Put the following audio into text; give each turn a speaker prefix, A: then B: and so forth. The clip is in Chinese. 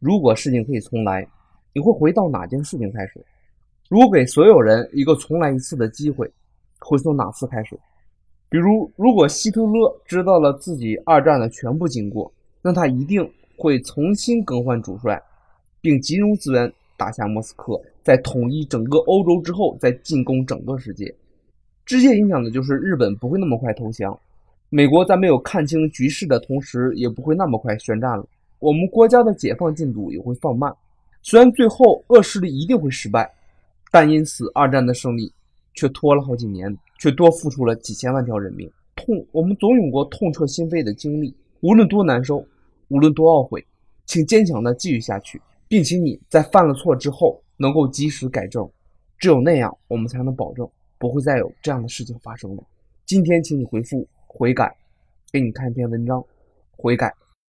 A: 如果事情可以重来，你会回到哪件事情开始？如果给所有人一个重来一次的机会，会从哪次开始？比如，如果希特勒知道了自己二战的全部经过，那他一定会重新更换主帅，并集中资源打下莫斯科，在统一整个欧洲之后，再进攻整个世界。直接影响的就是日本不会那么快投降，美国在没有看清局势的同时，也不会那么快宣战了。我们国家的解放进度也会放慢。虽然最后恶势力一定会失败，但因此二战的胜利却拖了好几年。却多付出了几千万条人命，痛，我们总有过痛彻心扉的经历。无论多难受，无论多懊悔，请坚强的继续下去，并请你在犯了错之后能够及时改正。只有那样，我们才能保证不会再有这样的事情发生了。今天，请你回复悔改，给你看一篇文章，悔改